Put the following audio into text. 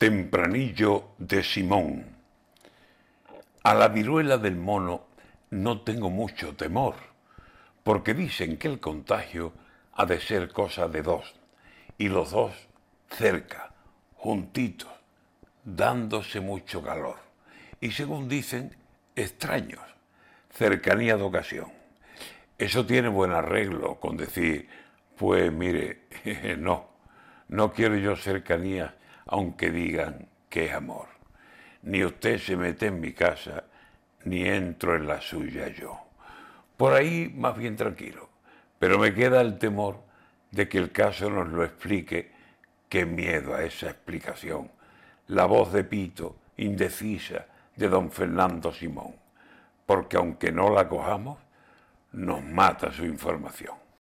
Tempranillo de Simón. A la viruela del mono no tengo mucho temor, porque dicen que el contagio ha de ser cosa de dos, y los dos cerca, juntitos, dándose mucho calor, y según dicen, extraños, cercanía de ocasión. Eso tiene buen arreglo con decir, pues mire, no, no quiero yo cercanía aunque digan que es amor. Ni usted se mete en mi casa, ni entro en la suya yo. Por ahí más bien tranquilo, pero me queda el temor de que el caso nos lo explique. Qué miedo a esa explicación. La voz de Pito, indecisa, de don Fernando Simón, porque aunque no la cojamos, nos mata su información.